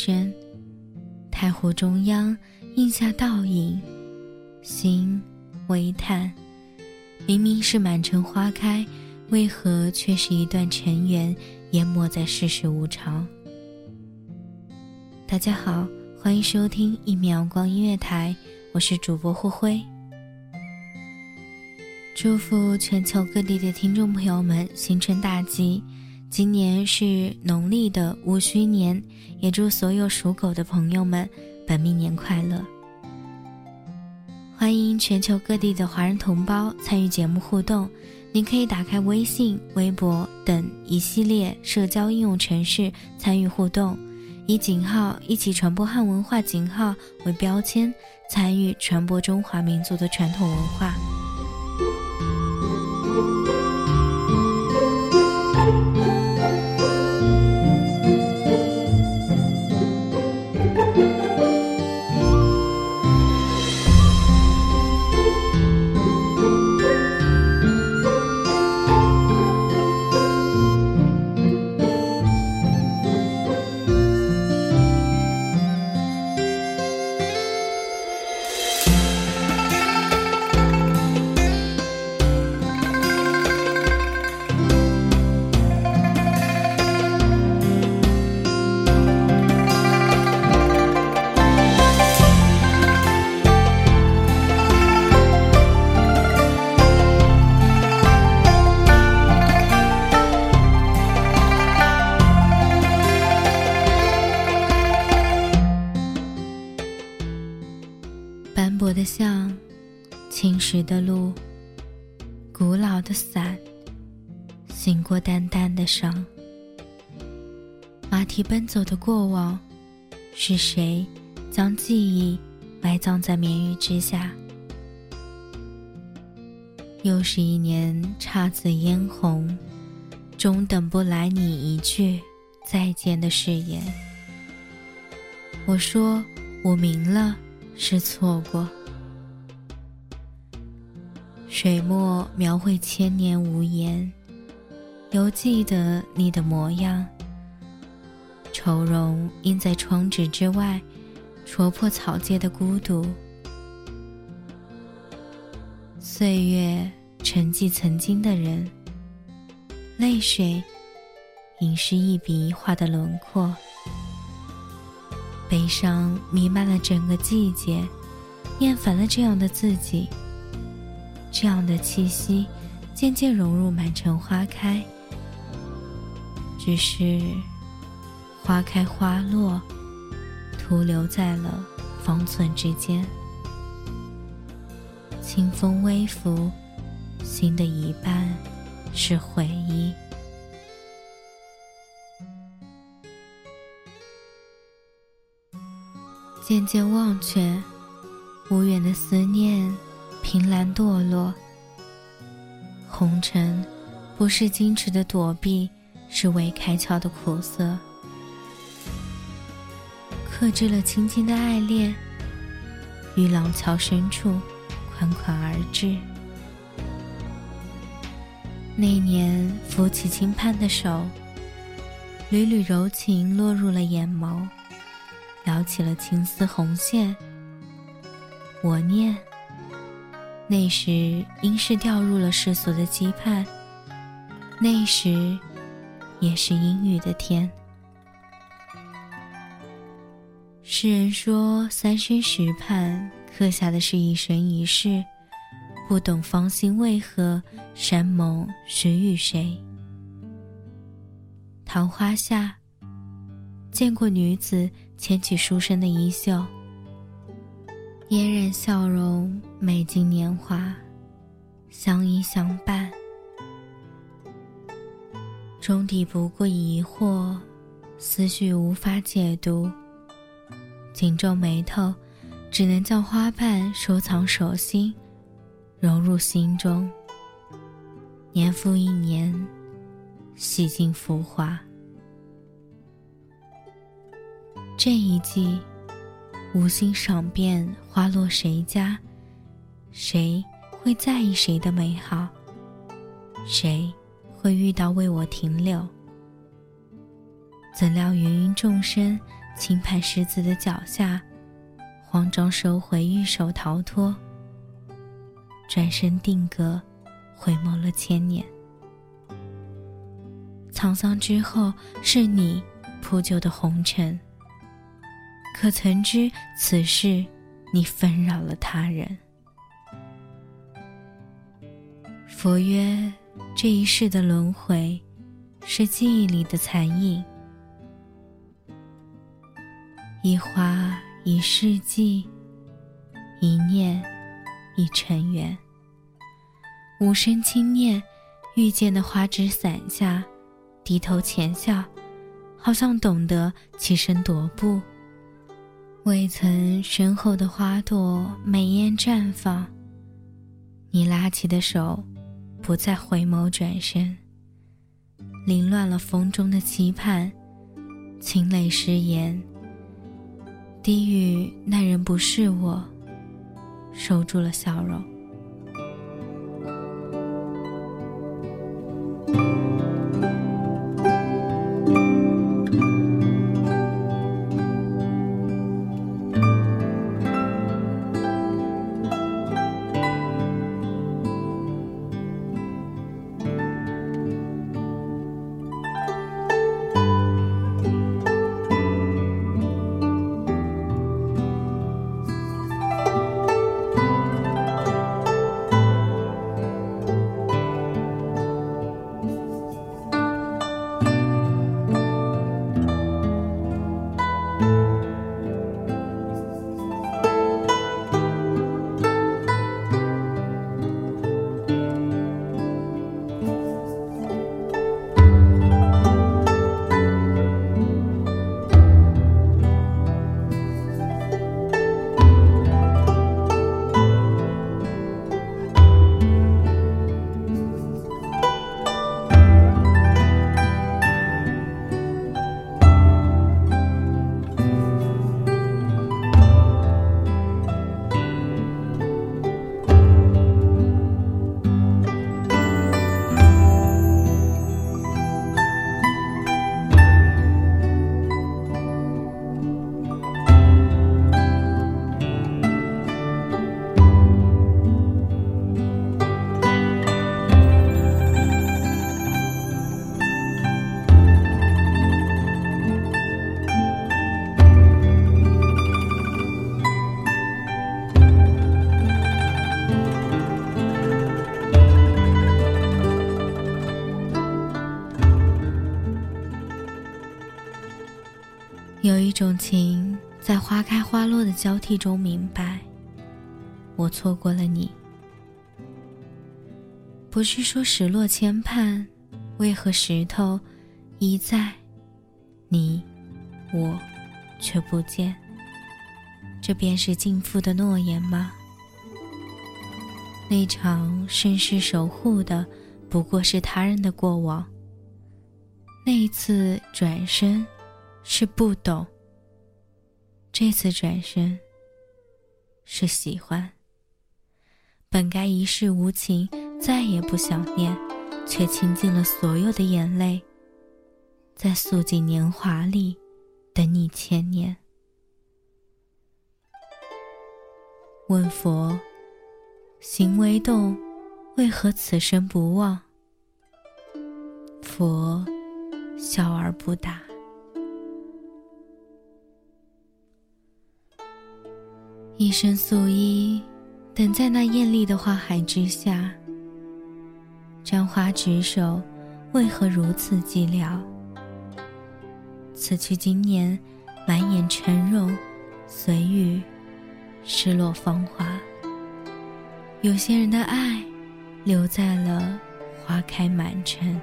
落钟声。太湖中央，映下倒影，心微叹。明明是满城花开，为何却是一段尘缘，淹没在世事无常？大家好，欢迎收听一米阳光音乐台，我是主播霍辉。祝福全球各地的听众朋友们新春大吉！今年是农历的戊戌年，也祝所有属狗的朋友们本命年快乐！欢迎全球各地的华人同胞参与节目互动，您可以打开微信、微博等一系列社交应用程式参与互动，以井号“一起传播汉文化”井号为标签，参与传播中华民族的传统文化。的路，古老的伞，醒过淡淡的伤。马蹄奔走的过往，是谁将记忆埋葬在绵雨之下？又是一年姹紫嫣红，终等不来你一句再见的誓言。我说，我明了。是错过，水墨描绘千年无言，犹记得你的模样。愁容映在窗纸之外，戳破草芥的孤独。岁月沉寂曾经的人，泪水隐湿一笔一画的轮廓。悲伤弥漫了整个季节，厌烦了这样的自己。这样的气息渐渐融入满城花开，只是花开花落，徒留在了方寸之间。清风微拂，心的一半是回忆。渐渐忘却，无缘的思念，凭栏堕落。红尘，不是矜持的躲避，是未开窍的苦涩。克制了轻轻的爱恋，于廊桥深处，款款而至。那年扶起轻盼的手，缕缕柔情落入了眼眸，撩起了青丝红线。我念，那时应是掉入了世俗的羁绊，那时也是阴雨的天。诗人说：“三生石畔，刻下的是一生一世。”不懂芳心为何，山盟谁与谁？桃花下，见过女子牵起书生的衣袖，嫣然笑容，美尽年华，相依相伴。终抵不过疑惑，思绪无法解读，紧皱眉头，只能将花瓣收藏手心。融入心中，年复一年，洗尽浮华。这一季，无心赏遍花落谁家，谁会在意谁的美好？谁会遇到为我停留？怎料芸芸众生轻盼狮子的脚下，慌张收回玉手逃脱。转身定格，回眸了千年。沧桑之后，是你铺就的红尘。可曾知此事，你纷扰了他人？佛曰：这一世的轮回，是记忆里的残影。一花一世纪，一念。一尘缘，无声轻念，遇见的花枝伞下，低头浅笑，好像懂得起身踱步。未曾身后的花朵美艳绽放，你拉起的手，不再回眸转身，凌乱了风中的期盼，清泪失言，低语那人不是我。收住了笑容。有一种情，在花开花落的交替中明白。我错过了你，不是说石落千盼，为何石头一在，你我却不见？这便是尽付的诺言吗？那场盛世守护的，不过是他人的过往。那一次转身，是不懂；这次转身，是喜欢。本该一世无情，再也不想念，却倾尽了所有的眼泪，在素锦年华里等你千年。问佛：行为动，为何此生不忘？佛笑而不答。一身素衣。等在那艳丽的花海之下，沾花执手，为何如此寂寥？此去经年，满眼沉容，随雨，失落芳华。有些人的爱，留在了花开满城。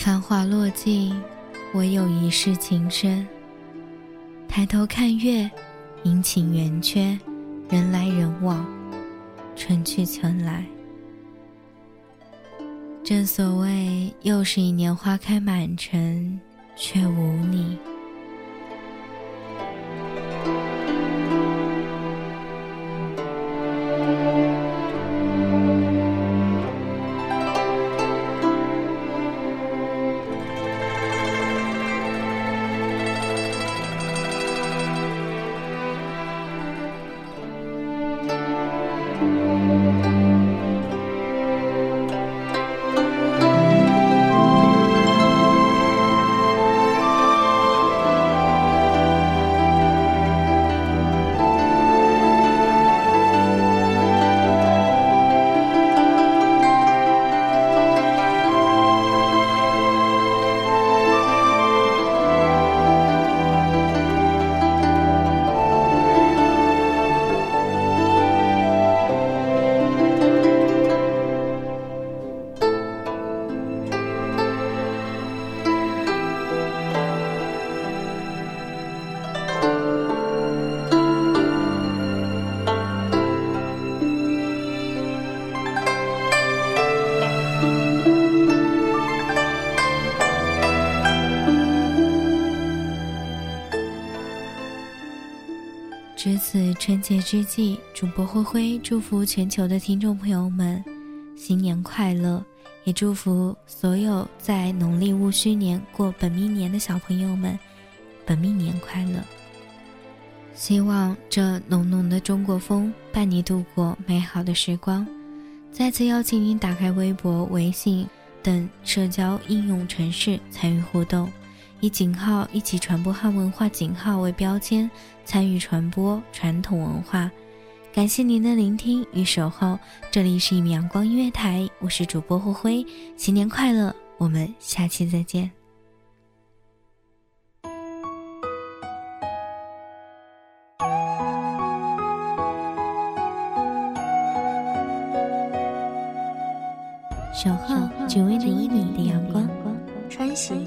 繁华落尽。唯有一世情深。抬头看月，阴晴圆缺，人来人往，春去春来。正所谓，又是一年花开满城，却无你。Música 值此春节之际，主播灰灰祝福全球的听众朋友们新年快乐，也祝福所有在农历戊戌年过本命年的小朋友们本命年快乐。希望这浓浓的中国风伴你度过美好的时光。再次邀请您打开微博、微信等社交应用程式参与互动。以井号一起传播汉文化井号为标签，参与传播传统文化。感谢您的聆听与守候，这里是一米阳光音乐台，我是主播霍辉，新年快乐，我们下期再见。守候只为那一米的阳光。穿行